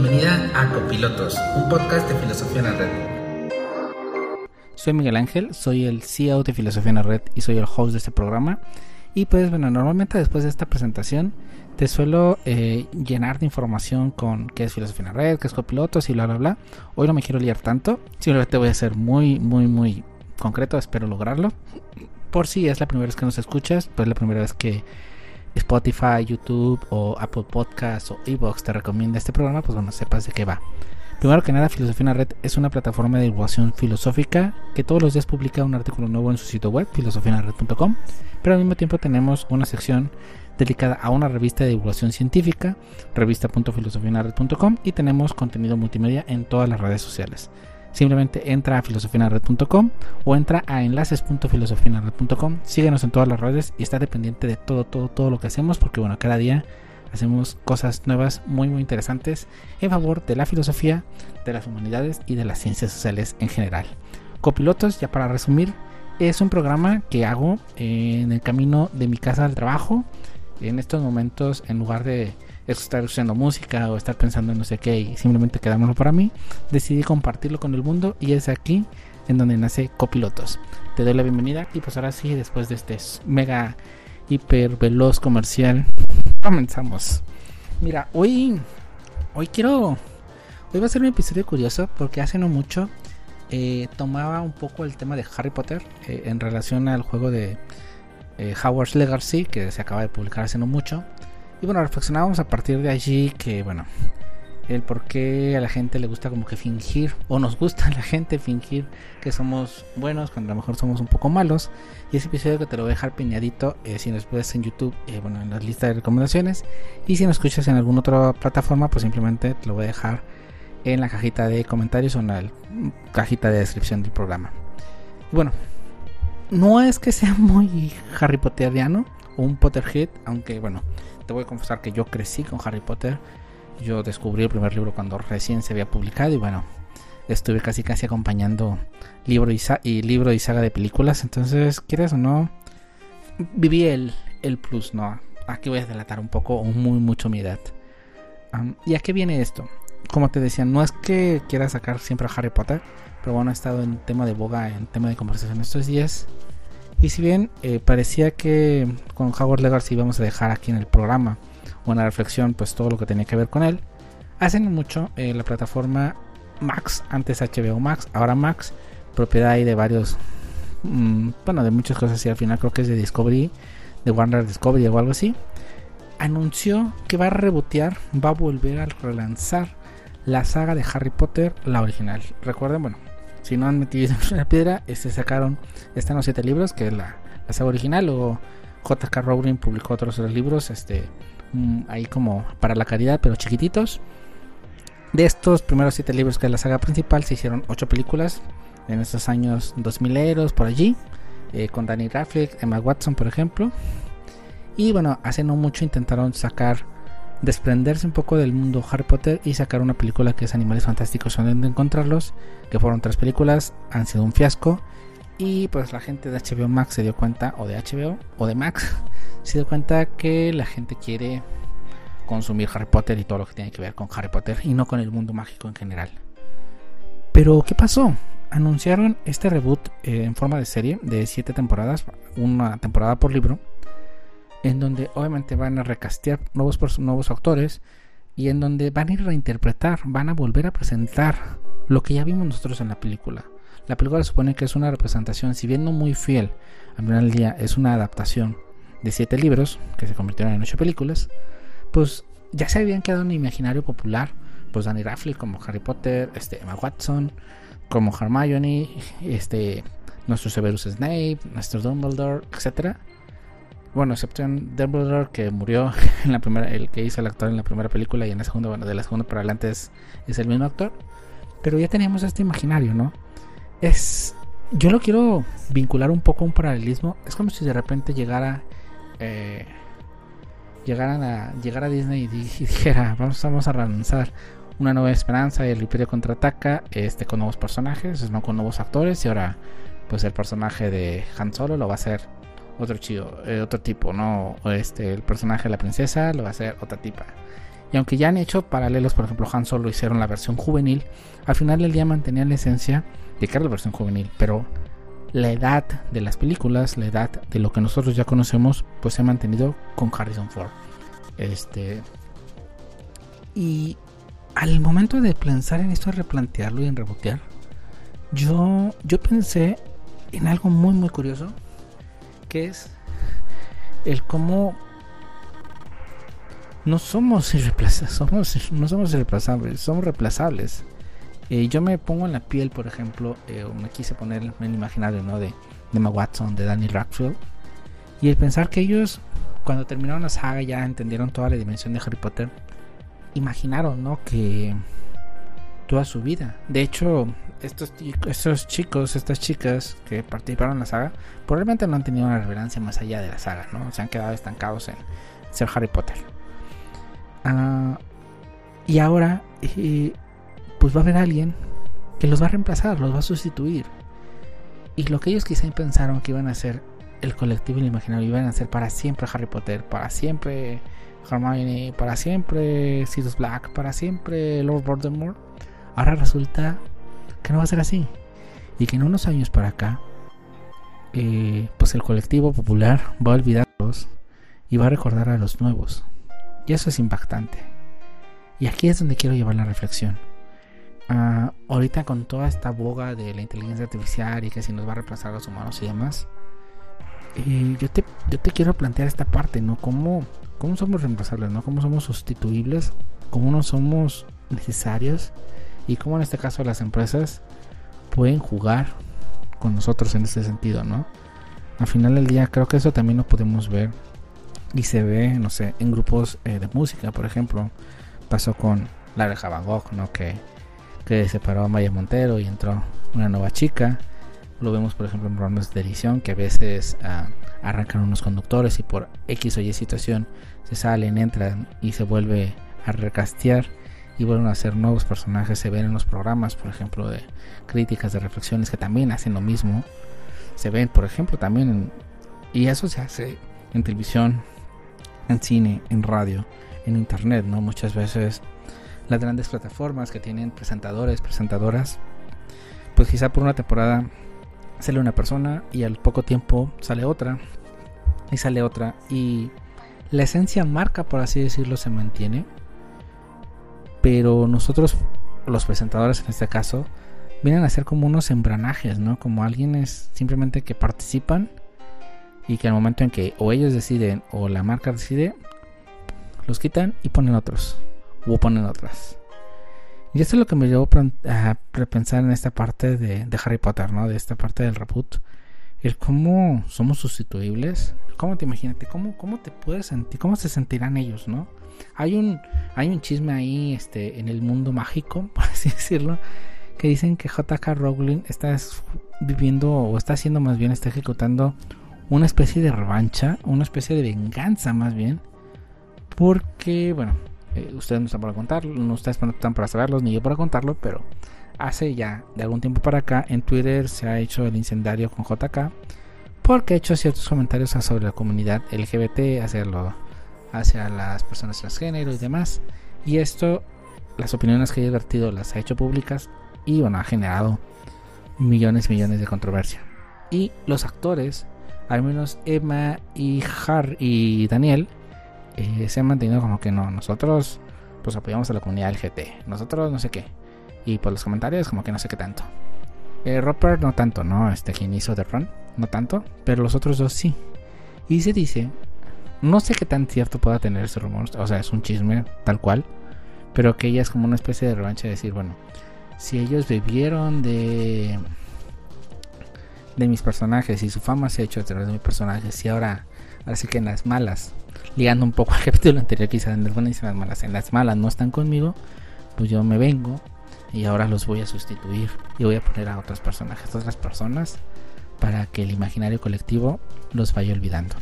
bienvenida a Copilotos, un podcast de filosofía en la red. Soy Miguel Ángel, soy el CEO de Filosofía en la Red y soy el host de este programa. Y pues bueno, normalmente después de esta presentación te suelo eh, llenar de información con qué es Filosofía en la Red, qué es Copilotos y bla bla bla. Hoy no me quiero liar tanto, simplemente voy a ser muy, muy, muy concreto, espero lograrlo. Por si es la primera vez que nos escuchas, pues la primera vez que Spotify, YouTube o Apple Podcasts o Evox te recomienda este programa, pues bueno, sepas de qué va. Primero que nada, Filosofía en la Red es una plataforma de divulgación filosófica que todos los días publica un artículo nuevo en su sitio web, filosofianared.com, pero al mismo tiempo tenemos una sección dedicada a una revista de divulgación científica, revista.filosofianared.com, y tenemos contenido multimedia en todas las redes sociales. Simplemente entra a filosofianared.com o entra a enlaces.filosofianared.com. Síguenos en todas las redes y está dependiente de todo, todo, todo lo que hacemos porque bueno, cada día hacemos cosas nuevas muy muy interesantes en favor de la filosofía, de las humanidades y de las ciencias sociales en general. Copilotos, ya para resumir, es un programa que hago en el camino de mi casa al trabajo. En estos momentos, en lugar de estar escuchando música o estar pensando en no sé qué y simplemente quedármelo para mí, decidí compartirlo con el mundo y es aquí en donde nace Copilotos. Te doy la bienvenida y pues ahora sí, después de este mega hiper veloz comercial, comenzamos. Mira, hoy hoy quiero hoy va a ser un episodio curioso porque hace no mucho eh, tomaba un poco el tema de Harry Potter eh, en relación al juego de eh, Howard's Legacy que se acaba de publicar hace no mucho y bueno, reflexionábamos a partir de allí que, bueno, el por qué a la gente le gusta como que fingir, o nos gusta a la gente fingir que somos buenos cuando a lo mejor somos un poco malos. Y ese episodio que te lo voy a dejar piñadito eh, si nos puedes en YouTube, eh, bueno, en la lista de recomendaciones. Y si nos escuchas en alguna otra plataforma, pues simplemente te lo voy a dejar en la cajita de comentarios o en la cajita de descripción del programa. Bueno, no es que sea muy Harry Potteriano o un Potterhead, aunque bueno te voy a confesar que yo crecí con Harry Potter. Yo descubrí el primer libro cuando recién se había publicado y bueno, estuve casi casi acompañando libro y, libro y saga de películas. Entonces, quieres o no, viví el, el plus, ¿no? Aquí voy a delatar un poco muy mucho mi edad. ¿Y a qué viene esto? Como te decía, no es que quiera sacar siempre a Harry Potter, pero bueno, ha estado en tema de boga, en tema de conversación estos días. Y si bien eh, parecía que con Howard Legacy íbamos a dejar aquí en el programa una reflexión, pues todo lo que tenía que ver con él, hacen mucho eh, la plataforma Max, antes HBO Max, ahora Max, propiedad ahí de varios, mm, bueno, de muchas cosas y al final creo que es de Discovery, de Warner Discovery o algo así, anunció que va a rebotear, va a volver a relanzar la saga de Harry Potter, la original. Recuerden, bueno, si no han metido en la piedra, este sacaron, están los siete libros, que es la, saga original, o J.K. Rowling publicó otros libros, este, mm, ahí como para la caridad, pero chiquititos. De estos primeros siete libros, que es la saga principal, se hicieron ocho películas en estos años 2000 eros, por allí, eh, con Danny Radcliffe, Emma Watson, por ejemplo. Y bueno, hace no mucho intentaron sacar desprenderse un poco del mundo Harry Potter y sacar una película que es Animales Fantásticos donde encontrarlos, que fueron tres películas, han sido un fiasco y pues la gente de HBO Max se dio cuenta, o de HBO, o de Max, se dio cuenta que la gente quiere consumir Harry Potter y todo lo que tiene que ver con Harry Potter y no con el mundo mágico en general. Pero, ¿qué pasó? Anunciaron este reboot eh, en forma de serie de siete temporadas, una temporada por libro, en donde obviamente van a recastear nuevos, nuevos actores y en donde van a ir a reinterpretar, van a volver a presentar lo que ya vimos nosotros en la película. La película supone que es una representación, si bien no muy fiel, al final del día es una adaptación de siete libros que se convirtieron en ocho películas, pues ya se habían quedado en el imaginario popular, pues Danny Radcliffe como Harry Potter, este Emma Watson como Hermione, este nuestro Severus Snape, nuestro Dumbledore, etcétera bueno, excepto en Dumbledore que murió en la primera, el que hizo el actor en la primera película y en la segunda, bueno, de la segunda para adelante es, el mismo actor. Pero ya teníamos este imaginario, ¿no? Es, yo lo quiero vincular un poco a un paralelismo. Es como si de repente llegara, eh, llegaran a, llegar a Disney y, dijera, vamos, vamos a lanzar una nueva esperanza y el Imperio contraataca, este con nuevos personajes, no con nuevos actores y ahora pues el personaje de Han Solo lo va a hacer otro chido, eh, otro tipo, ¿no? Este, el personaje de la princesa lo va a hacer otra tipa. Y aunque ya han hecho paralelos, por ejemplo, Han Solo hicieron la versión juvenil, al final del día mantenían la esencia de que era la versión juvenil, pero la edad de las películas, la edad de lo que nosotros ya conocemos, pues se ha mantenido con Harrison Ford. Este. Y al momento de pensar en esto, de replantearlo y en rebotear, yo, yo pensé en algo muy, muy curioso, que es el cómo no somos irreemplazables, somos, no somos irreemplazables, somos reemplazables. Eh, yo me pongo en la piel, por ejemplo, eh, me quise poner en el imaginario ¿no? de, Emma Watson, de Danny Radcliffe, y el pensar que ellos, cuando terminaron la saga, ya entendieron toda la dimensión de Harry Potter, imaginaron ¿no? que toda su vida. De hecho, estos, estos chicos, estas chicas que participaron en la saga, probablemente no han tenido una reverencia más allá de la saga, ¿no? Se han quedado estancados en ser Harry Potter. Ah, y ahora, eh, pues va a haber alguien que los va a reemplazar, los va a sustituir. Y lo que ellos quizá pensaron que iban a ser el colectivo imaginario, iban a ser para siempre Harry Potter, para siempre Hermione, para siempre Sirius Black, para siempre Lord Voldemort, ahora resulta que no va a ser así. Y que en unos años para acá, eh, pues el colectivo popular va a olvidarlos y va a recordar a los nuevos. Y eso es impactante. Y aquí es donde quiero llevar la reflexión. Ah, ahorita con toda esta boga de la inteligencia artificial y que si nos va a reemplazar a los humanos y demás, eh, yo, te, yo te quiero plantear esta parte, ¿no? ¿Cómo, cómo somos reemplazables, ¿no? ¿Cómo somos sustituibles? ¿Cómo no somos necesarios? Y cómo en este caso las empresas pueden jugar con nosotros en este sentido, ¿no? Al final del día creo que eso también lo podemos ver y se ve, no sé, en grupos eh, de música, por ejemplo, pasó con la de Gogh, ¿no? Que, que separó a Maya Montero y entró una nueva chica. Lo vemos, por ejemplo, en programas de edición que a veces ah, arrancan unos conductores y por X o Y situación se salen, entran y se vuelve a recastear y vuelven a hacer nuevos personajes. Se ven en los programas, por ejemplo, de críticas, de reflexiones que también hacen lo mismo. Se ven, por ejemplo, también en, y eso se hace en televisión, en cine, en radio, en internet, ¿no? Muchas veces las grandes plataformas que tienen presentadores, presentadoras, pues quizá por una temporada sale una persona y al poco tiempo sale otra y sale otra y la esencia marca, por así decirlo, se mantiene, pero nosotros, los presentadores en este caso, vienen a ser como unos embranajes, ¿no? Como alguien es simplemente que participan y que al momento en que o ellos deciden o la marca decide, los quitan y ponen otros o ponen otras. Y esto es lo que me llevó a repensar en esta parte de, Harry Potter, ¿no? De esta parte del reboot. El cómo somos sustituibles. ¿Cómo te imagínate? ¿Cómo, cómo te puedes sentir? ¿Cómo se sentirán ellos, no? Hay un, hay un chisme ahí este, en el mundo mágico, por así decirlo, que dicen que JK Rowling está viviendo, o está haciendo más bien, está ejecutando una especie de revancha, una especie de venganza más bien, porque, bueno, eh, ustedes no están para contarlo, no ustedes están para saberlo, ni yo para contarlo, pero hace ya de algún tiempo para acá en Twitter se ha hecho el incendario con JK porque ha hecho ciertos comentarios sobre la comunidad LGBT, hacerlo hacia las personas transgénero y demás. Y esto, las opiniones que ha vertido las ha hecho públicas y bueno, ha generado millones y millones de controversia. Y los actores al menos Emma y Har y Daniel eh, se han mantenido como que no, nosotros pues apoyamos a la comunidad LGT, nosotros no sé qué. Y por los comentarios como que no sé qué tanto. Eh, Roper no tanto, ¿no? Este quien hizo The Run, no tanto, pero los otros dos sí. Y se dice, no sé qué tan cierto pueda tener ese rumor, o sea, es un chisme tal cual, pero que ella es como una especie de revancha de decir, bueno, si ellos bebieron de de mis personajes y su fama se ha hecho a través de mis personajes y ahora, ahora sí que en las malas, ligando un poco al capítulo anterior quizás en las buenas y en las malas, en las malas no están conmigo, pues yo me vengo y ahora los voy a sustituir y voy a poner a otros personajes, otras personas para que el imaginario colectivo los vaya olvidando.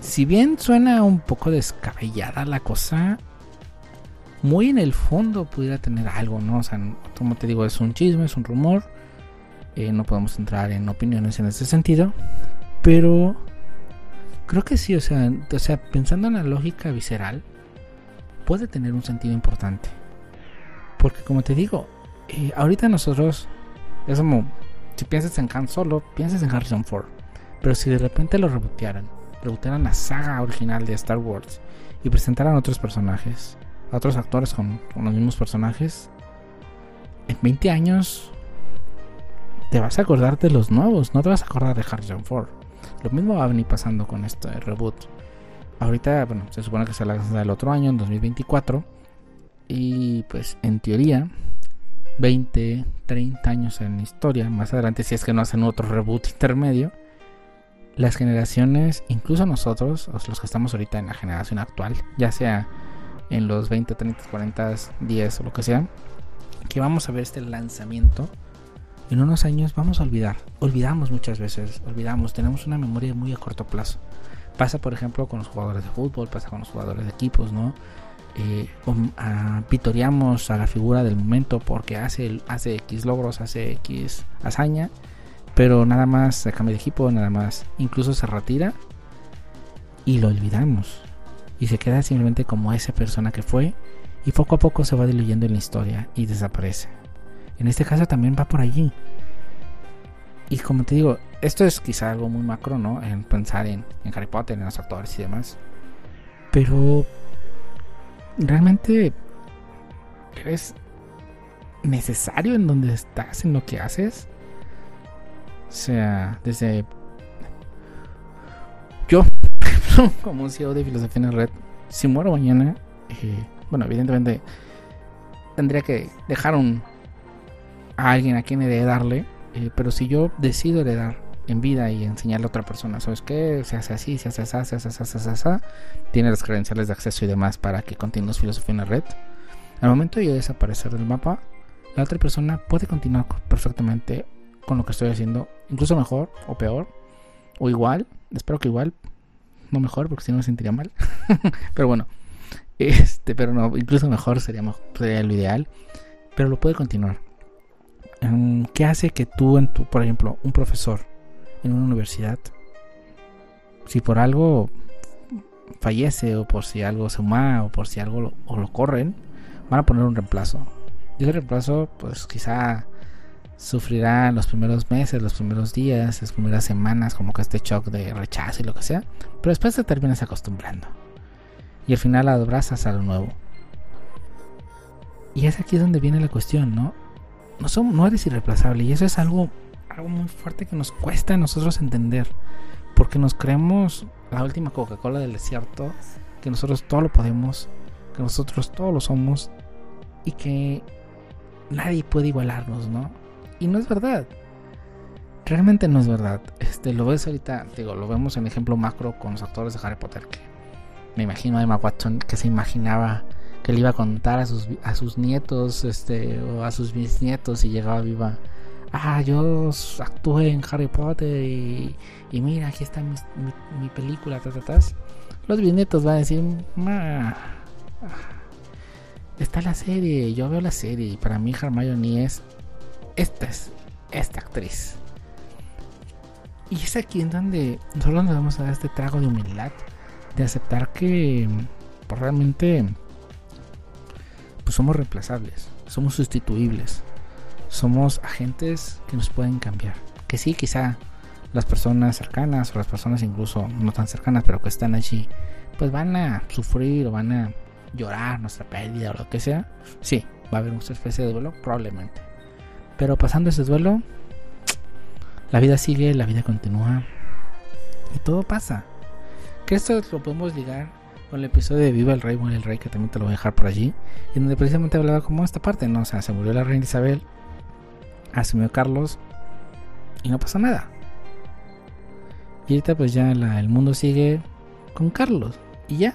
Si bien suena un poco descabellada la cosa, muy en el fondo pudiera tener algo, ¿no? O sea, como te digo, es un chisme, es un rumor eh, no podemos entrar en opiniones en ese sentido. Pero creo que sí, o sea, o sea, pensando en la lógica visceral, puede tener un sentido importante. Porque como te digo, eh, ahorita nosotros es como si piensas en Han Solo, piensas en Harrison Ford. Pero si de repente lo rebotearan, rebotearan la saga original de Star Wars y presentaran otros personajes, a otros actores con, con los mismos personajes, en 20 años te vas a acordar de los nuevos, no te vas a acordar de Harrison Ford. Lo mismo va a venir pasando con este reboot. Ahorita, bueno, se supone que se lanza el otro año, en 2024. Y pues en teoría, 20, 30 años en historia, más adelante, si es que no hacen otro reboot intermedio, las generaciones, incluso nosotros, los que estamos ahorita en la generación actual, ya sea en los 20, 30, 40, 10 o lo que sea, que vamos a ver este lanzamiento, en unos años vamos a olvidar. Olvidamos muchas veces, olvidamos, tenemos una memoria muy a corto plazo. Pasa, por ejemplo, con los jugadores de fútbol, pasa con los jugadores de equipos, ¿no? Eh, a, pitoreamos a la figura del momento porque hace, hace X logros, hace X hazaña, pero nada más se cambia de equipo, nada más, incluso se retira y lo olvidamos. Y se queda simplemente como esa persona que fue y poco a poco se va diluyendo en la historia y desaparece. En este caso también va por allí. Y como te digo, esto es quizá algo muy macro, ¿no? En pensar en, en Harry Potter, en los actores y demás. Pero realmente eres necesario en donde estás, en lo que haces. O sea, desde yo, como un CEO de filosofía en la red, si muero mañana, eh, bueno, evidentemente tendría que dejar un, a alguien a quien heredarle, eh, pero si yo decido heredar en vida y enseñarle a otra persona, ¿sabes qué? Se hace así, se hace así, se hace así, se hace así, tiene las credenciales de acceso y demás para que continúes filosofía en la red. Al momento de yo desaparecer del mapa, la otra persona puede continuar perfectamente con lo que estoy haciendo, incluso mejor o peor, o igual, espero que igual, no mejor, porque si no me sentiría mal. pero bueno, este, pero no, incluso mejor sería, sería lo ideal, pero lo puede continuar. Em, ¿Qué hace que tú, en tu, por ejemplo, un profesor, en una universidad, si por algo fallece o por si algo se huma o por si algo lo, o lo corren, van a poner un reemplazo. Y ese reemplazo, pues quizá sufrirá los primeros meses, los primeros días, las primeras semanas, como que este shock de rechazo y lo que sea, pero después te terminas acostumbrando. Y al final abrazas a lo nuevo. Y es aquí donde viene la cuestión, ¿no? No, son, no eres irreemplazable y eso es algo algo muy fuerte que nos cuesta a nosotros entender. Porque nos creemos la última Coca-Cola del desierto, que nosotros todo lo podemos, que nosotros todo lo somos y que nadie puede igualarnos, ¿no? Y no es verdad. Realmente no es verdad. Este, lo ves ahorita, digo, lo vemos en ejemplo macro con los actores de Harry Potter, que me imagino a Emma Watson que se imaginaba que le iba a contar a sus, a sus nietos, este, o a sus bisnietos y llegaba viva ah, yo actué en Harry Potter y, mira, aquí está mi, película, los bisnietos van a decir, está la serie, yo veo la serie y para mí Hermione es, esta es, esta actriz. Y es aquí en donde nosotros nos vamos a dar este trago de humildad, de aceptar que pues, realmente pues somos reemplazables, somos sustituibles somos agentes que nos pueden cambiar. Que sí, quizá las personas cercanas o las personas incluso no tan cercanas, pero que están allí, pues van a sufrir o van a llorar nuestra pérdida o lo que sea. Sí, va a haber una especie de duelo, probablemente. Pero pasando ese duelo, la vida sigue, la vida continúa y todo pasa. Que esto lo podemos ligar con el episodio de Viva el Rey, muere el Rey, que también te lo voy a dejar por allí, y donde precisamente hablaba como esta parte, ¿no? O sea, se murió la reina Isabel, asumió Carlos y no pasa nada. Y ahorita pues ya el mundo sigue con Carlos y ya.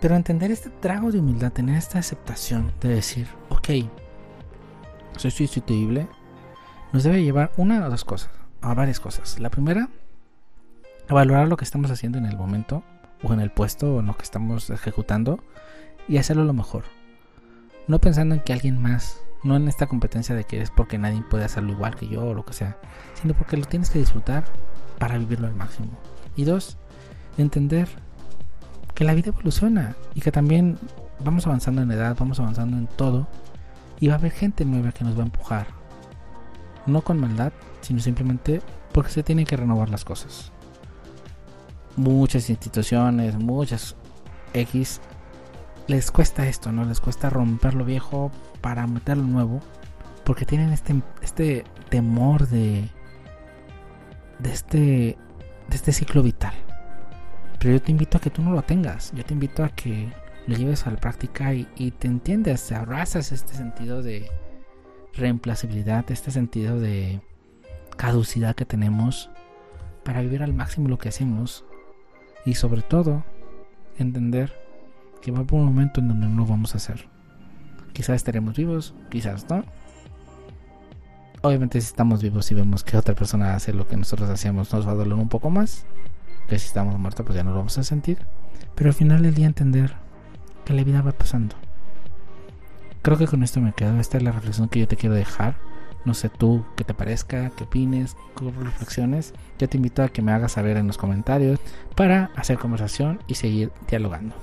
Pero entender este trago de humildad, tener esta aceptación de decir, ok, soy sustituible, nos debe llevar una o dos cosas, a varias cosas. La primera, a valorar lo que estamos haciendo en el momento, o en el puesto, o en lo que estamos ejecutando, y hacerlo lo mejor. No pensando en que alguien más no en esta competencia de que es porque nadie puede hacerlo igual que yo o lo que sea, sino porque lo tienes que disfrutar para vivirlo al máximo. Y dos, entender que la vida evoluciona y que también vamos avanzando en edad, vamos avanzando en todo y va a haber gente nueva que nos va a empujar. No con maldad, sino simplemente porque se tienen que renovar las cosas. Muchas instituciones, muchas X les cuesta esto, ¿no? Les cuesta romper lo viejo para meter lo nuevo. Porque tienen este, este temor de. de este. de este ciclo vital. Pero yo te invito a que tú no lo tengas. Yo te invito a que lo lleves a la práctica y, te entiendas, te abrazas este sentido de reemplazabilidad, este sentido de caducidad que tenemos para vivir al máximo lo que hacemos y sobre todo entender que va por un momento en donde no lo vamos a hacer. Quizás estaremos vivos, quizás no. Obviamente si estamos vivos y vemos que otra persona hace lo que nosotros hacíamos, nos va a doler un poco más. Que si estamos muertos, pues ya no lo vamos a sentir. Pero al final del día entender que la vida va pasando. Creo que con esto me quedo. Esta es la reflexión que yo te quiero dejar. No sé tú qué te parezca, qué opines, qué reflexiones. Yo te invito a que me hagas saber en los comentarios para hacer conversación y seguir dialogando.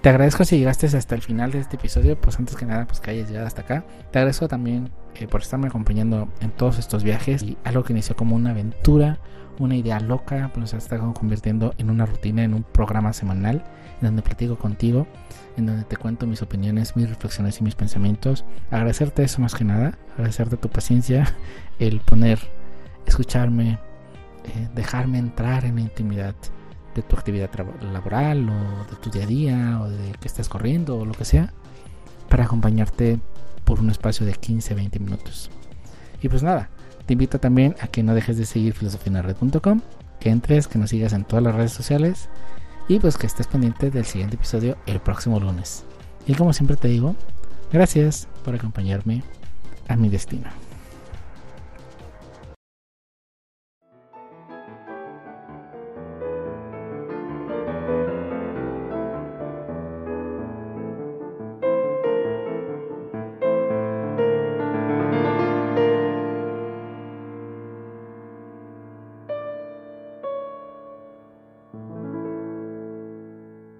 Te agradezco si llegaste hasta el final de este episodio, pues antes que nada, pues que hayas llegado hasta acá. Te agradezco también eh, por estarme acompañando en todos estos viajes y algo que inició como una aventura, una idea loca, pues se está convirtiendo en una rutina, en un programa semanal en donde platico contigo, en donde te cuento mis opiniones, mis reflexiones y mis pensamientos. Agradecerte eso más que nada, agradecerte tu paciencia, el poner, escucharme, eh, dejarme entrar en la intimidad de tu actividad laboral o de tu día a día o de que estés corriendo o lo que sea para acompañarte por un espacio de 15-20 minutos. Y pues nada, te invito también a que no dejes de seguir filosofianared.com, que entres, que nos sigas en todas las redes sociales y pues que estés pendiente del siguiente episodio el próximo lunes. Y como siempre te digo, gracias por acompañarme a mi destino.